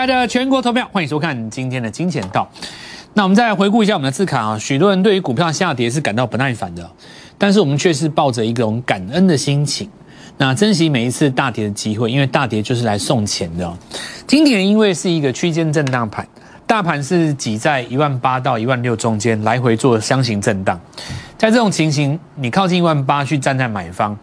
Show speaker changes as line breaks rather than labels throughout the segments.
亲爱的全国投票，欢迎收看今天的金钱道。那我们再来回顾一下我们的字卡啊，许多人对于股票下跌是感到不耐烦的，但是我们却是抱着一种感恩的心情，那珍惜每一次大跌的机会，因为大跌就是来送钱的。今天因为是一个区间震荡盘，大盘是挤在一万八到一万六中间来回做箱型震荡，在这种情形，你靠近一万八去站在买方，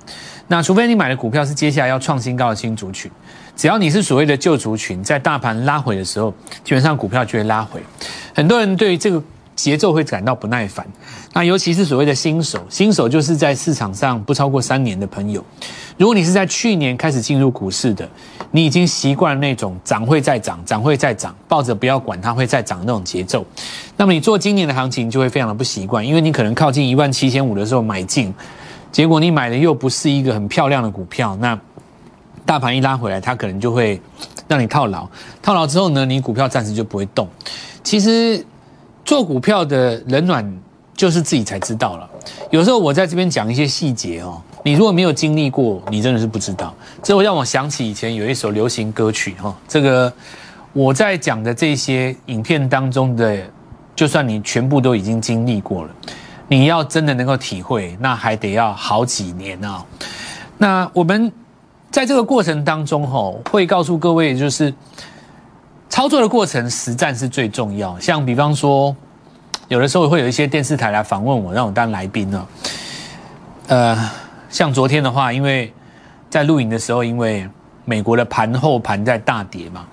那除非你买的股票是接下来要创新高的新族群。只要你是所谓的旧族群，在大盘拉回的时候，基本上股票就会拉回。很多人对这个节奏会感到不耐烦。那尤其是所谓的新手，新手就是在市场上不超过三年的朋友。如果你是在去年开始进入股市的，你已经习惯那种涨会再涨，涨会再涨，抱着不要管它会再涨那种节奏。那么你做今年的行情就会非常的不习惯，因为你可能靠近一万七千五的时候买进，结果你买的又不是一个很漂亮的股票，那。大盘一拉回来，它可能就会让你套牢。套牢之后呢，你股票暂时就不会动。其实做股票的冷暖就是自己才知道了。有时候我在这边讲一些细节哦，你如果没有经历过，你真的是不知道。这会让我想起以前有一首流行歌曲哈，这个我在讲的这些影片当中的，就算你全部都已经经历过了，你要真的能够体会，那还得要好几年啊。那我们。在这个过程当中，吼会告诉各位，就是操作的过程，实战是最重要。像比方说，有的时候会有一些电视台来访问我，让我当来宾呢。呃，像昨天的话，因为在录影的时候，因为美国的盘后盘在大跌嘛，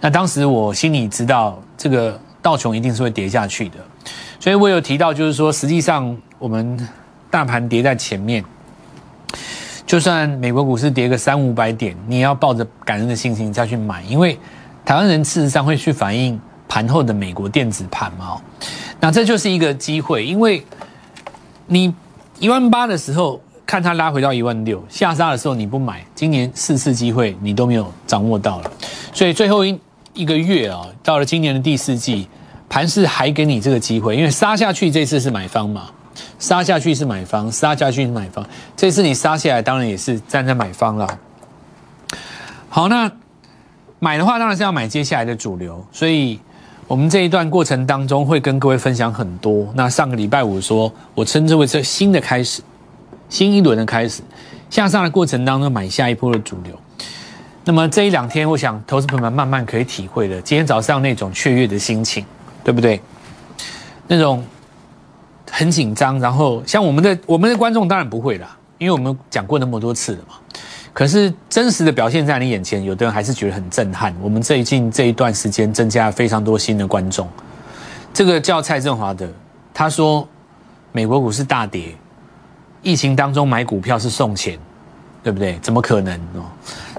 那当时我心里知道，这个道琼一定是会跌下去的，所以我有提到，就是说，实际上我们大盘跌在前面。就算美国股市跌个三五百点，你也要抱着感恩的心情再去买，因为台湾人事实上会去反映盘后的美国电子盘嘛。那这就是一个机会，因为你一万八的时候看它拉回到一万六，下杀的时候你不买，今年四次机会你都没有掌握到了，所以最后一一个月啊，到了今年的第四季，盘市还给你这个机会，因为杀下去这次是买方嘛。杀下去是买方，杀下去是买方。这次你杀下来，当然也是站在买方了。好，那买的话，当然是要买接下来的主流。所以，我们这一段过程当中会跟各位分享很多。那上个礼拜五说，我称之为这新的开始，新一轮的开始。向上的过程当中买下一波的主流。那么这一两天，我想投资朋友们慢慢可以体会的。今天早上那种雀跃的心情，对不对？那种。很紧张，然后像我们的我们的观众当然不会啦，因为我们讲过那么多次了嘛。可是真实的表现在你眼前，有的人还是觉得很震撼。我们最近这一段时间增加了非常多新的观众。这个叫蔡振华的，他说美国股市大跌，疫情当中买股票是送钱，对不对？怎么可能哦？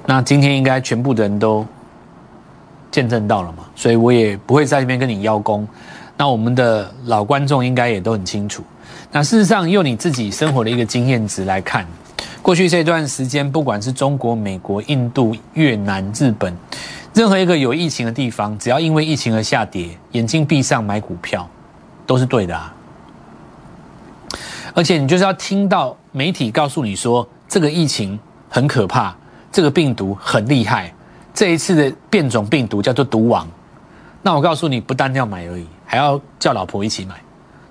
那今天应该全部的人都见证到了嘛，所以我也不会在这边跟你邀功。那我们的老观众应该也都很清楚。那事实上，用你自己生活的一个经验值来看，过去这段时间，不管是中国、美国、印度、越南、日本，任何一个有疫情的地方，只要因为疫情而下跌，眼睛闭上买股票，都是对的啊。而且你就是要听到媒体告诉你说，这个疫情很可怕，这个病毒很厉害，这一次的变种病毒叫做毒王。那我告诉你，不单要买而已。还要叫老婆一起买，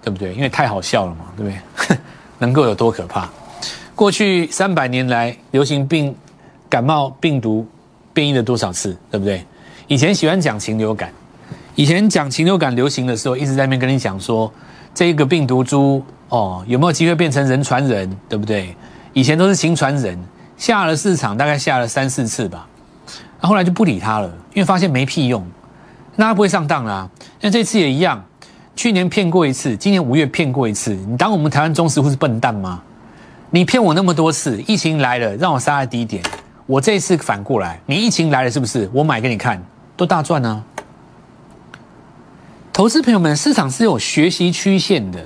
对不对？因为太好笑了嘛，对不对？能够有多可怕？过去三百年来，流行病、感冒病毒变异了多少次，对不对？以前喜欢讲禽流感，以前讲禽流感流行的时候，一直在那边跟你讲说，这个病毒株哦，有没有机会变成人传人，对不对？以前都是禽传人，下了市场大概下了三四次吧，那后来就不理他了，因为发现没屁用。那他不会上当啦，那这次也一样，去年骗过一次，今年五月骗过一次，你当我们台湾中实户是笨蛋吗？你骗我那么多次，疫情来了让我杀在低点，我这次反过来，你疫情来了是不是？我买给你看，都大赚呢。投资朋友们，市场是有学习曲线的，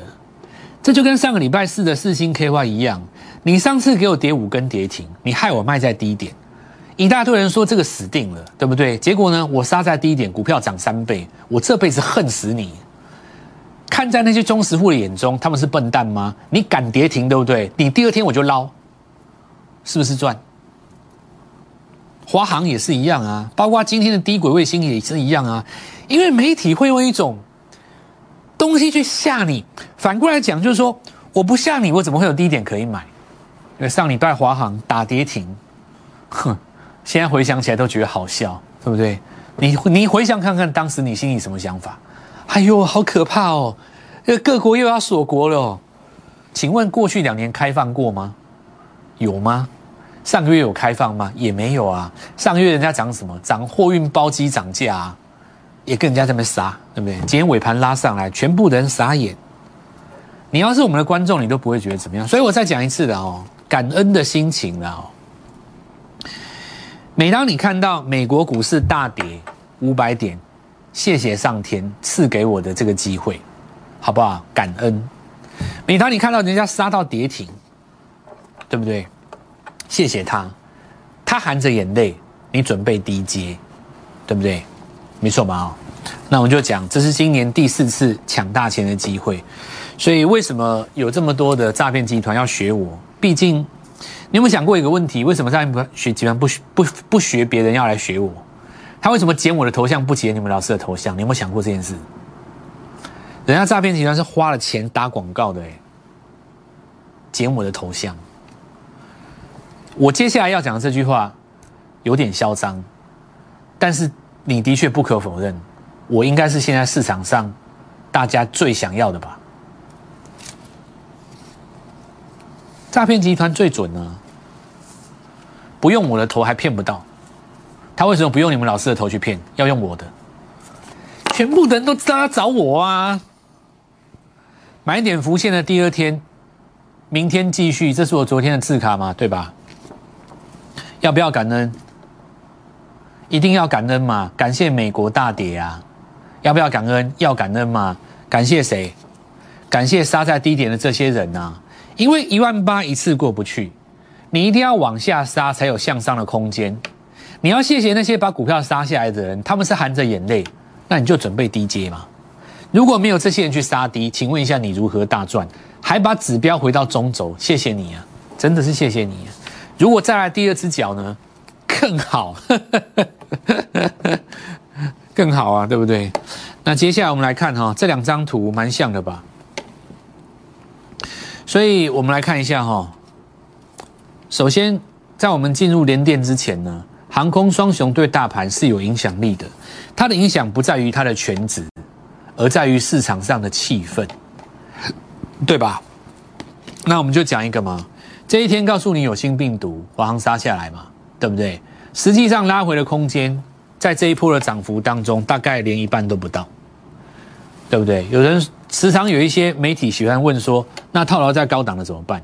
这就跟上个礼拜四的四星 KY 一样，你上次给我跌五根跌停，你害我卖在低点。一大堆人说这个死定了，对不对？结果呢，我杀在低点，股票涨三倍，我这辈子恨死你！看在那些忠实户的眼中，他们是笨蛋吗？你敢跌停，对不对？你第二天我就捞，是不是赚？华航也是一样啊，包括今天的低轨卫星也是一样啊。因为媒体会用一种东西去吓你，反过来讲就是说，我不吓你，我怎么会有低点可以买？因为上礼拜华航打跌停，哼，现在回想起来都觉得好笑，对不对？你你回想看看当时你心里什么想法？哎呦，好可怕哦！这各国又要锁国了。请问过去两年开放过吗？有吗？上个月有开放吗？也没有啊。上个月人家涨什么？涨货运包机涨价，也跟人家这么傻，对不对？今天尾盘拉上来，全部人傻眼。你要是我们的观众，你都不会觉得怎么样。所以我再讲一次的哦，感恩的心情了哦。每当你看到美国股市大跌五百点，谢谢上天赐给我的这个机会，好不好？感恩。每当你看到人家杀到跌停，对不对？谢谢他，他含着眼泪，你准备低接，对不对？没错吧？那我们就讲，这是今年第四次抢大钱的机会，所以为什么有这么多的诈骗集团要学我？毕竟，你有没有想过一个问题？为什么诈骗学集团不不不学别人要来学我？他为什么剪我的头像不剪你们老师的头像？你有没有想过这件事？人家诈骗集团是花了钱打广告的，哎，剪我的头像。我接下来要讲的这句话有点嚣张，但是你的确不可否认，我应该是现在市场上大家最想要的吧？诈骗集团最准呢，不用我的头还骗不到，他为什么不用你们老师的头去骗，要用我的？全部的人都知道找我啊！买点浮现的第二天，明天继续，这是我昨天的字卡嘛，对吧？要不要感恩？一定要感恩嘛！感谢美国大跌啊！要不要感恩？要感恩嘛！感谢谁？感谢杀在低点的这些人呐！因为一万八一次过不去，你一定要往下杀才有向上的空间。你要谢谢那些把股票杀下来的人，他们是含着眼泪，那你就准备低接嘛。如果没有这些人去杀低，请问一下你如何大赚？还把指标回到中轴？谢谢你啊，真的是谢谢你啊！如果再来第二只脚呢？更好，更好啊，对不对？那接下来我们来看哈，这两张图蛮像的吧？所以我们来看一下哈。首先，在我们进入连电之前呢，航空双雄对大盘是有影响力的，它的影响不在于它的全值。而在于市场上的气氛，对吧？那我们就讲一个嘛。这一天告诉你有新病毒，华航杀下来嘛，对不对？实际上拉回的空间，在这一波的涨幅当中，大概连一半都不到，对不对？有人时常有一些媒体喜欢问说，那套牢在高档的怎么办？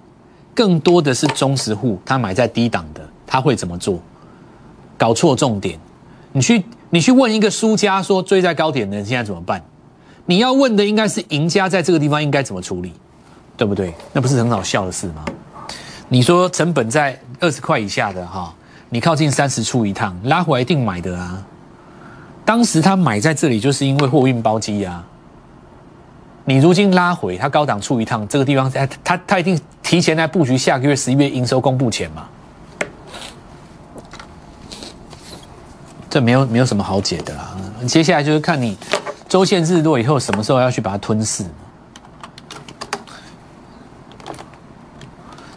更多的是中实户，他买在低档的，他会怎么做？搞错重点。你去你去问一个输家说，追在高点的人现在怎么办？你要问的应该是赢家在这个地方应该怎么处理，对不对？那不是很好笑的事吗？你说成本在二十块以下的哈，你靠近三十出一趟拉回来一定买的啊。当时他买在这里就是因为货运包机啊。你如今拉回，他高档出一趟，这个地方他他他一定提前来布局下个月十一月营收公布前嘛。这没有没有什么好解的啦。接下来就是看你。周线日落以后，什么时候要去把它吞噬？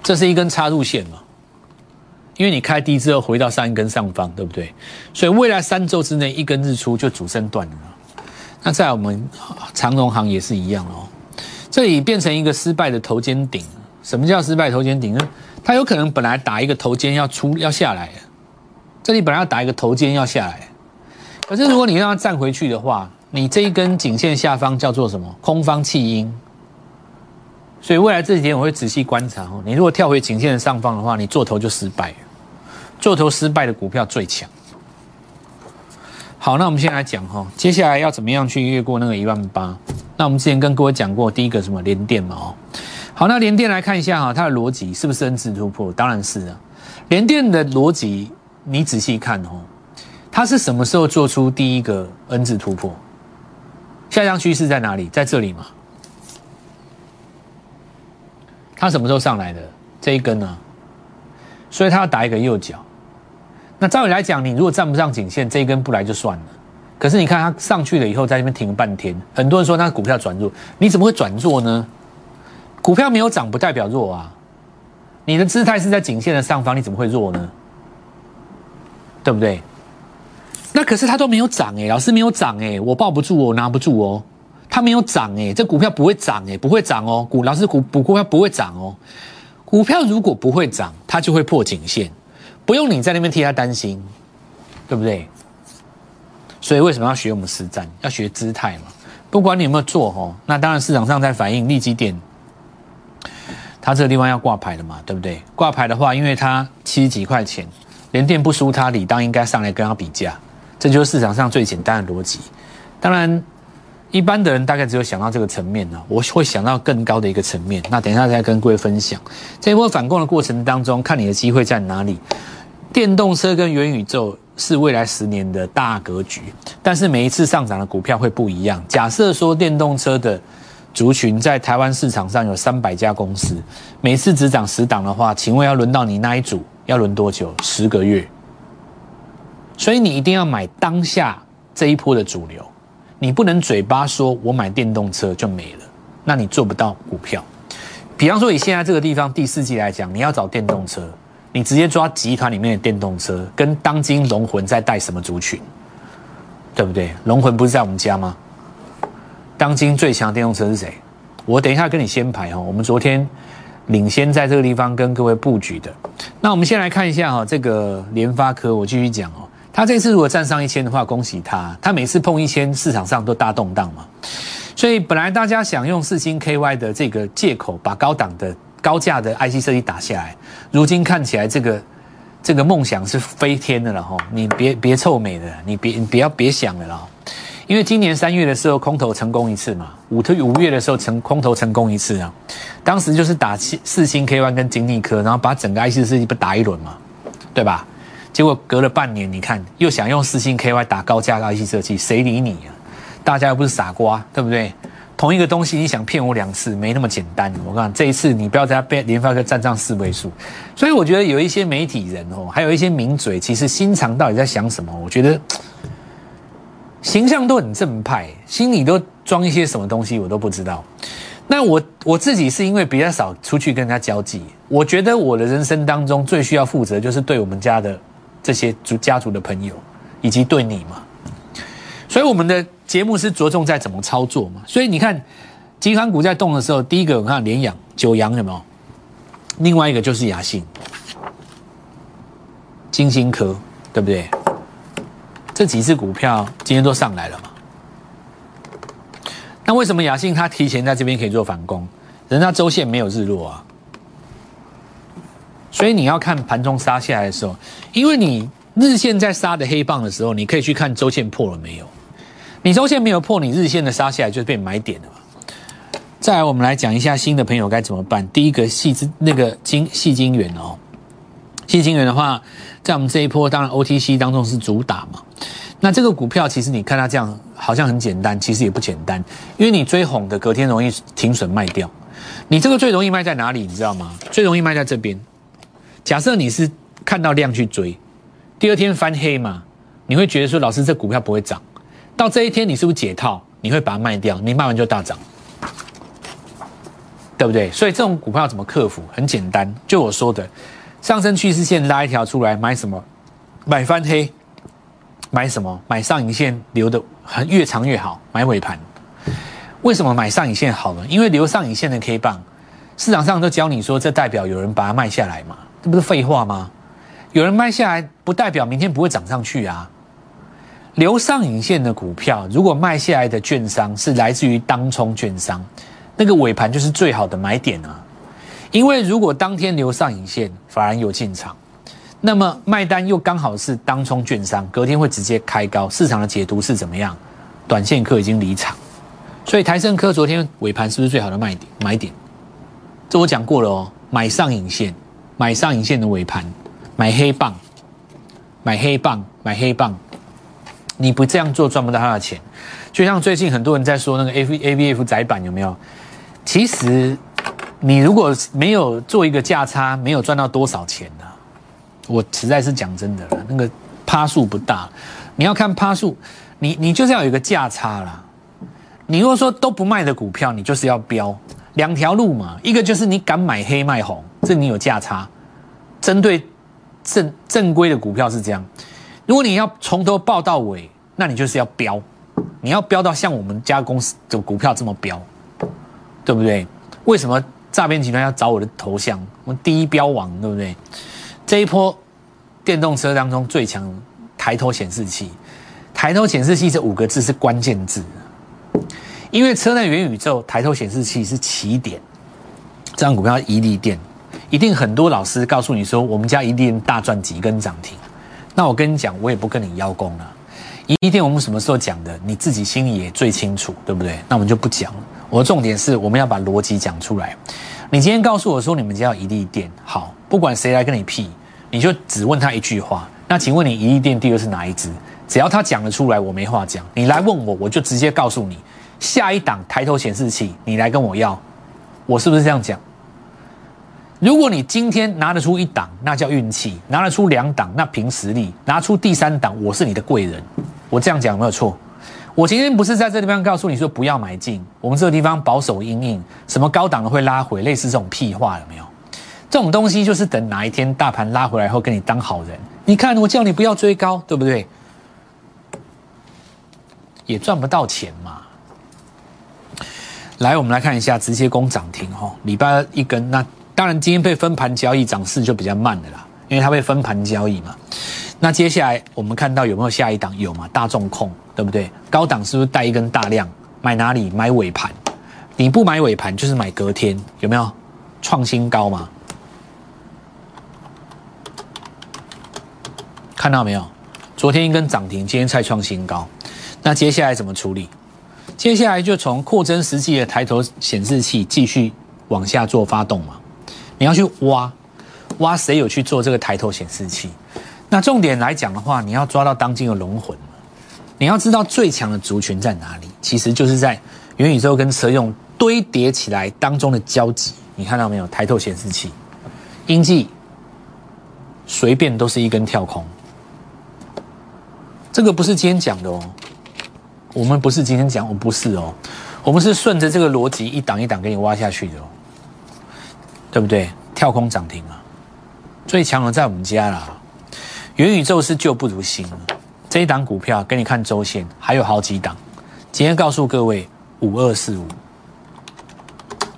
这是一根插入线嘛？因为你开低之后回到上一根上方，对不对？所以未来三周之内，一根日出就主升段了。那在我们长荣行也是一样哦。这里变成一个失败的头肩顶。什么叫失败头肩顶呢？它有可能本来打一个头肩要出要下来，这里本来要打一个头肩要下来，可是如果你让它站回去的话，你这一根颈线下方叫做什么？空方弃阴，所以未来这几天我会仔细观察哦。你如果跳回颈线的上方的话，你做头就失败，做头失败的股票最强。好，那我们先来讲哈，接下来要怎么样去越过那个一万八？那我们之前跟各位讲过，第一个什么连电嘛哦。好，那连电来看一下哈，它的逻辑是不是 N 字突破？当然是啊。连电的逻辑，你仔细看哦，它是什么时候做出第一个 N 字突破？下降趋势在哪里？在这里嘛。它什么时候上来的？这一根呢？所以它要打一个右脚。那照理来讲，你如果站不上颈线，这一根不来就算了。可是你看它上去了以后，在那边停了半天，很多人说那股票转弱，你怎么会转弱呢？股票没有涨不代表弱啊，你的姿态是在颈线的上方，你怎么会弱呢？对不对？那可是它都没有涨哎，老师没有涨哎，我抱不住我拿不住哦，它没有涨哎，这股票不会涨哎，不会涨哦，股老师股股股票不会涨哦，股票如果不会涨，它就会破颈线，不用你在那边替他担心，对不对？所以为什么要学我们实战？要学姿态嘛。不管你有没有做哦，那当然市场上在反映利基点，它这个地方要挂牌的嘛，对不对？挂牌的话，因为它七十几块钱，连电不输它，理当应该上来跟它比价，这就是市场上最简单的逻辑。当然，一般的人大概只有想到这个层面呢，我会想到更高的一个层面。那等一下再跟各位分享，这一波反攻的过程当中，看你的机会在哪里。电动车跟元宇宙。是未来十年的大格局，但是每一次上涨的股票会不一样。假设说电动车的族群在台湾市场上有三百家公司，每次只涨十档的话，请问要轮到你那一组要轮多久？十个月。所以你一定要买当下这一波的主流，你不能嘴巴说我买电动车就没了，那你做不到股票。比方说以现在这个地方第四季来讲，你要找电动车。你直接抓集团里面的电动车，跟当今龙魂在带什么族群，对不对？龙魂不是在我们家吗？当今最强电动车是谁？我等一下跟你先排哈。我们昨天领先在这个地方跟各位布局的。那我们先来看一下哈，这个联发科，我继续讲哦。他这次如果站上一千的话，恭喜他。他每次碰一千，市场上都大动荡嘛。所以本来大家想用四星 KY 的这个借口，把高档的。高价的 IC 设计打下来，如今看起来这个这个梦想是飞天的了哈！你别别臭美的，你别你不要别想了啦！因为今年三月的时候空头成功一次嘛，五特五月的时候成空头成功一次啊，当时就是打四星 K Y 跟金立科，然后把整个 IC 设计不打一轮嘛，对吧？结果隔了半年，你看又想用四星 K Y 打高价 IC 设计，谁理你啊？大家又不是傻瓜，对不对？同一个东西，你想骗我两次，没那么简单。我讲这一次，你不要在被联发科站上四位数。所以我觉得有一些媒体人哦，还有一些名嘴，其实心肠到底在想什么？我觉得 形象都很正派，心里都装一些什么东西，我都不知道。那我我自己是因为比较少出去跟人家交际，我觉得我的人生当中最需要负责，就是对我们家的这些族家族的朋友，以及对你嘛。所以我们的。节目是着重在怎么操作嘛，所以你看，集团股在动的时候，第一个我看联阳、九阳有没有？另外一个就是雅信、金星科，对不对？这几只股票今天都上来了嘛？那为什么雅信它提前在这边可以做反攻？人家周线没有日落啊，所以你要看盘中杀下来的时候，因为你日线在杀的黑棒的时候，你可以去看周线破了没有。你周线没有破，你日线的杀下来就变买点了嘛。再来，我们来讲一下新的朋友该怎么办。第一个细资那个金细金元哦，细金元的话，在我们这一波当然 OTC 当中是主打嘛。那这个股票其实你看它这样好像很简单，其实也不简单，因为你追红的隔天容易停损卖掉。你这个最容易卖在哪里？你知道吗？最容易卖在这边。假设你是看到量去追，第二天翻黑嘛，你会觉得说老师这股票不会涨。到这一天，你是不是解套？你会把它卖掉，你卖完就大涨，对不对？所以这种股票怎么克服？很简单，就我说的，上升趋势线拉一条出来，买什么？买翻黑，买什么？买上影线留的很越长越好，买尾盘。为什么买上影线好呢？因为留上影线的 K 棒，市场上都教你说，这代表有人把它卖下来嘛，这不是废话吗？有人卖下来，不代表明天不会涨上去啊。留上影线的股票，如果卖下来的券商是来自于当冲券商，那个尾盘就是最好的买点啊。因为如果当天留上影线，反而有进场，那么卖单又刚好是当冲券商，隔天会直接开高。市场的解读是怎么样？短线客已经离场，所以台盛科昨天尾盘是不是最好的卖点？买点，这我讲过了哦。买上影线，买上影线的尾盘，买黑棒，买黑棒，买黑棒。你不这样做赚不到他的钱，就像最近很多人在说那个 A V A V F 窄板有没有？其实你如果没有做一个价差，没有赚到多少钱呢？我实在是讲真的了，那个趴数不大。你要看趴数，你你就是要有一个价差啦。你如果说都不卖的股票，你就是要标两条路嘛，一个就是你敢买黑卖红，这你有价差。针对正正规的股票是这样，如果你要从头报到尾，那你就是要标，你要标到像我们家公司的股票这么标，对不对？为什么诈骗集团要找我的头像？我第一标王，对不对？这一波电动车当中最强抬头显示器，抬头显示器这五个字是关键字，因为车内元宇宙抬头显示器是起点，这张股票一利电。一定很多老师告诉你说，我们家一定大赚几根涨停。那我跟你讲，我也不跟你邀功了。一定我们什么时候讲的，你自己心里也最清楚，对不对？那我们就不讲了。我的重点是我们要把逻辑讲出来。你今天告诉我说你们家有一利店，好，不管谁来跟你屁，你就只问他一句话。那请问你一利店第二是哪一支？只要他讲得出来，我没话讲。你来问我，我就直接告诉你，下一档抬头显示器，你来跟我要，我是不是这样讲？如果你今天拿得出一档，那叫运气；拿得出两档，那凭实力；拿出第三档，我是你的贵人。我这样讲有没有错？我今天不是在这地方告诉你说不要买进，我们这个地方保守阴影，什么高档的会拉回，类似这种屁话有没有？这种东西就是等哪一天大盘拉回来后，跟你当好人。你看我叫你不要追高，对不对？也赚不到钱嘛。来，我们来看一下直接攻涨停哈，礼拜一根那。当然，今天被分盘交易，涨势就比较慢的啦，因为它被分盘交易嘛。那接下来我们看到有没有下一档？有嘛？大众控，对不对？高档是不是带一根大量？买哪里？买尾盘。你不买尾盘，就是买隔天，有没有？创新高嘛？看到没有？昨天一根涨停，今天再创新高。那接下来怎么处理？接下来就从扩增实际的抬头显示器继续往下做发动嘛。你要去挖，挖谁有去做这个抬头显示器？那重点来讲的话，你要抓到当今的龙魂。你要知道最强的族群在哪里，其实就是在元宇宙跟车用堆叠起来当中的交集。你看到没有？抬头显示器，英记随便都是一根跳空。这个不是今天讲的哦，我们不是今天讲，我不是哦，我们是顺着这个逻辑一档一档给你挖下去的哦。对不对？跳空涨停啊！最强的在我们家啦。元宇宙是旧不如新这一档股票给你看周线，还有好几档。今天告诉各位，五二四五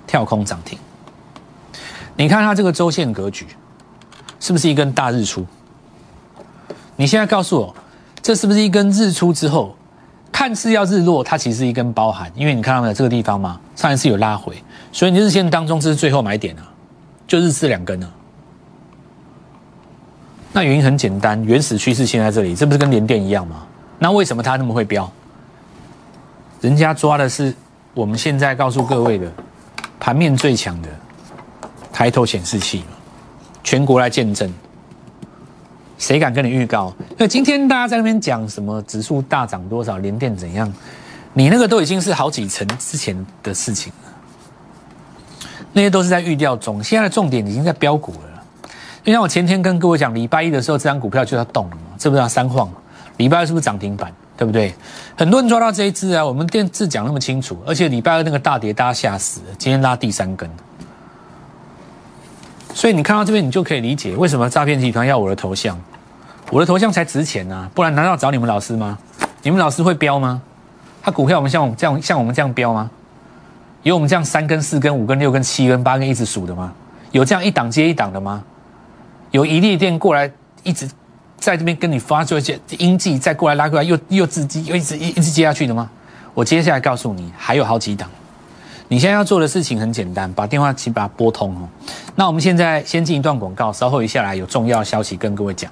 跳空涨停。你看它这个周线格局，是不是一根大日出？你现在告诉我，这是不是一根日出之后，看似要日落，它其实一根包含？因为你看到没有这个地方吗？上一次有拉回，所以你日线当中这是最后买点啊。就日次两根啊？那原因很简单，原始趋势线在这里，这不是跟连电一样吗？那为什么它那么会飙？人家抓的是我们现在告诉各位的盘面最强的抬头显示器全国来见证，谁敢跟你预告？那今天大家在那边讲什么指数大涨多少，连电怎样？你那个都已经是好几层之前的事情了。那些都是在预料中，现在的重点已经在标股了。就像我前天跟各位讲，礼拜一的时候，这张股票就要动了嘛，知不知道？三晃，礼拜二是不是涨停板？对不对？很多人抓到这一支啊，我们电视讲那么清楚，而且礼拜二那个大跌，大家吓死了。今天拉第三根，所以你看到这边，你就可以理解为什么诈骗集团要我的头像，我的头像才值钱呢，不然难道找你们老师吗？你们老师会标吗？他股票我们像我们这样像我们这样标吗？有我们这样三根、四根、五根、六根、七根、八根一直数的吗？有这样一档接一档的吗？有一列店过来一直在这边跟你发出一些音记，再过来拉过来又又自己又一直一一直接下去的吗？我接下来告诉你，还有好几档。你现在要做的事情很简单，把电话请把它拨通哦。那我们现在先进一段广告，稍后一下来有重要消息跟各位讲。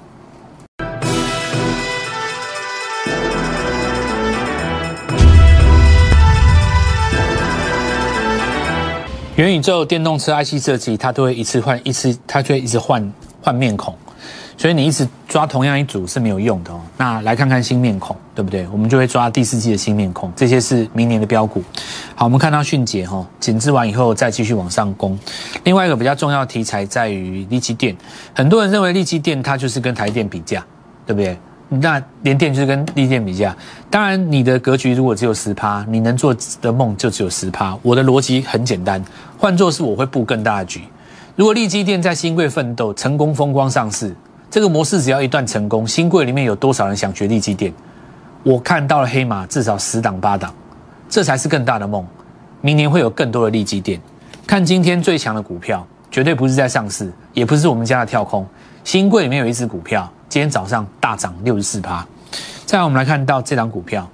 元宇宙电动车 IC 设计，它都会一次换一次，它就会一直换换面孔。所以你一直抓同样一组是没有用的哦。那来看看新面孔，对不对？我们就会抓第四季的新面孔，这些是明年的标股。好，我们看到迅捷哈，紧致完以后再继续往上攻。另外一个比较重要的题材在于利基电，很多人认为利基电它就是跟台电比价，对不对？那联电就是跟利电比价。当然，你的格局如果只有十趴，你能做的梦就只有十趴。我的逻辑很简单，换作是我会布更大的局。如果利基电在新贵奋斗成功风光上市，这个模式只要一段成功，新贵里面有多少人想学利基店？我看到了黑马至少十档八档，这才是更大的梦。明年会有更多的利基店。看今天最强的股票，绝对不是在上市，也不是我们家的跳空。新贵里面有一只股票，今天早上大涨六十四趴。再来，我们来看到这档股票，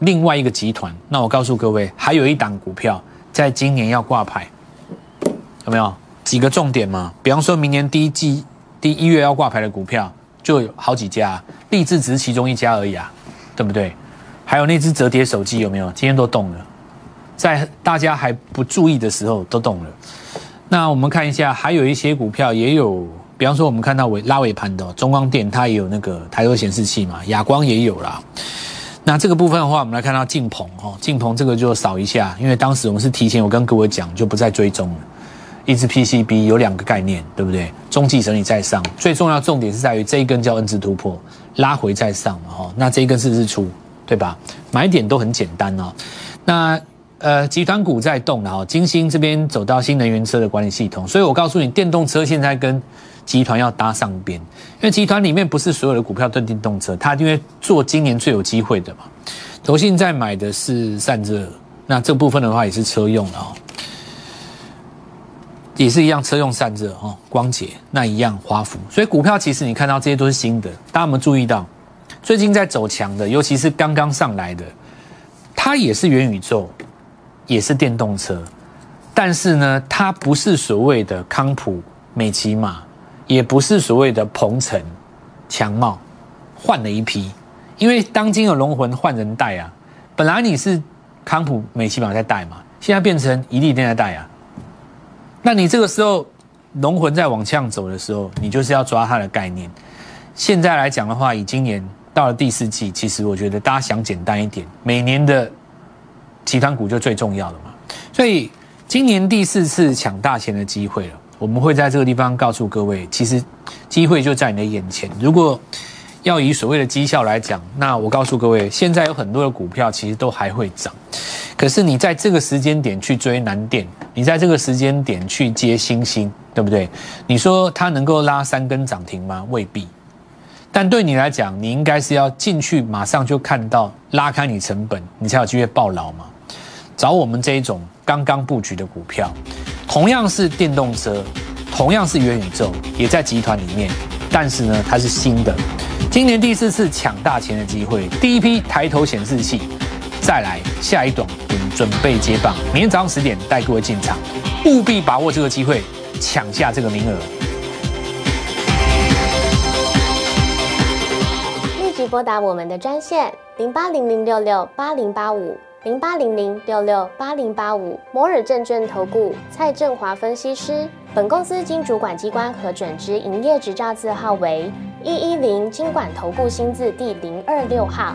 另外一个集团。那我告诉各位，还有一档股票在今年要挂牌，有没有？几个重点嘛，比方说明年第一季一月要挂牌的股票就有好几家，立志只是其中一家而已啊，对不对？还有那只折叠手机有没有？今天都动了，在大家还不注意的时候都动了。那我们看一下，还有一些股票也有，比方说我们看到尾拉尾盘的中光电，它也有那个抬头显示器嘛，亚光也有啦。那这个部分的话，我们来看到晋鹏哦，晋鹏这个就扫一下，因为当时我们是提前我跟各位讲，就不再追踪了。一支 PCB 有两个概念，对不对？中继整理在上，最重要重点是在于这一根叫 N 字突破，拉回在上，哈。那这一根是日出，对吧？买点都很简单哦。那呃，集团股在动，然后金星这边走到新能源车的管理系统，所以我告诉你，电动车现在跟集团要搭上边，因为集团里面不是所有的股票都电动车，它因为做今年最有机会的嘛。投信在买的是散热，那这部分的话也是车用的哦。也是一样，车用散热哦，光洁那一样，华孚。所以股票其实你看到这些都是新的，大家有没有注意到？最近在走强的，尤其是刚刚上来的，它也是元宇宙，也是电动车，但是呢，它不是所谓的康普、美骑马，也不是所谓的鹏程、强茂，换了一批，因为当今的龙魂换人带啊，本来你是康普、美骑马在带嘛，现在变成一利电在带啊。那你这个时候龙魂在往向走的时候，你就是要抓它的概念。现在来讲的话，以今年到了第四季，其实我觉得大家想简单一点，每年的集团股就最重要的嘛。所以今年第四次抢大钱的机会了，我们会在这个地方告诉各位，其实机会就在你的眼前。如果要以所谓的绩效来讲，那我告诉各位，现在有很多的股票其实都还会涨。可是你在这个时间点去追南电，你在这个时间点去接星星，对不对？你说它能够拉三根涨停吗？未必。但对你来讲，你应该是要进去，马上就看到拉开你成本，你才有机会爆牢嘛。找我们这一种刚刚布局的股票，同样是电动车，同样是元宇宙，也在集团里面，但是呢，它是新的。今年第四次抢大钱的机会，第一批抬头显示器，再来下一段。准备接棒，明天早上十点带各位进场，务必把握这个机会，抢下这个名额。
立即拨打我们的专线零八零零六六八零八五零八零零六六八零八五摩尔证券投顾蔡振华分析师。本公司经主管机关核准之营业执照字号为一一零金管投顾新字第零二六号。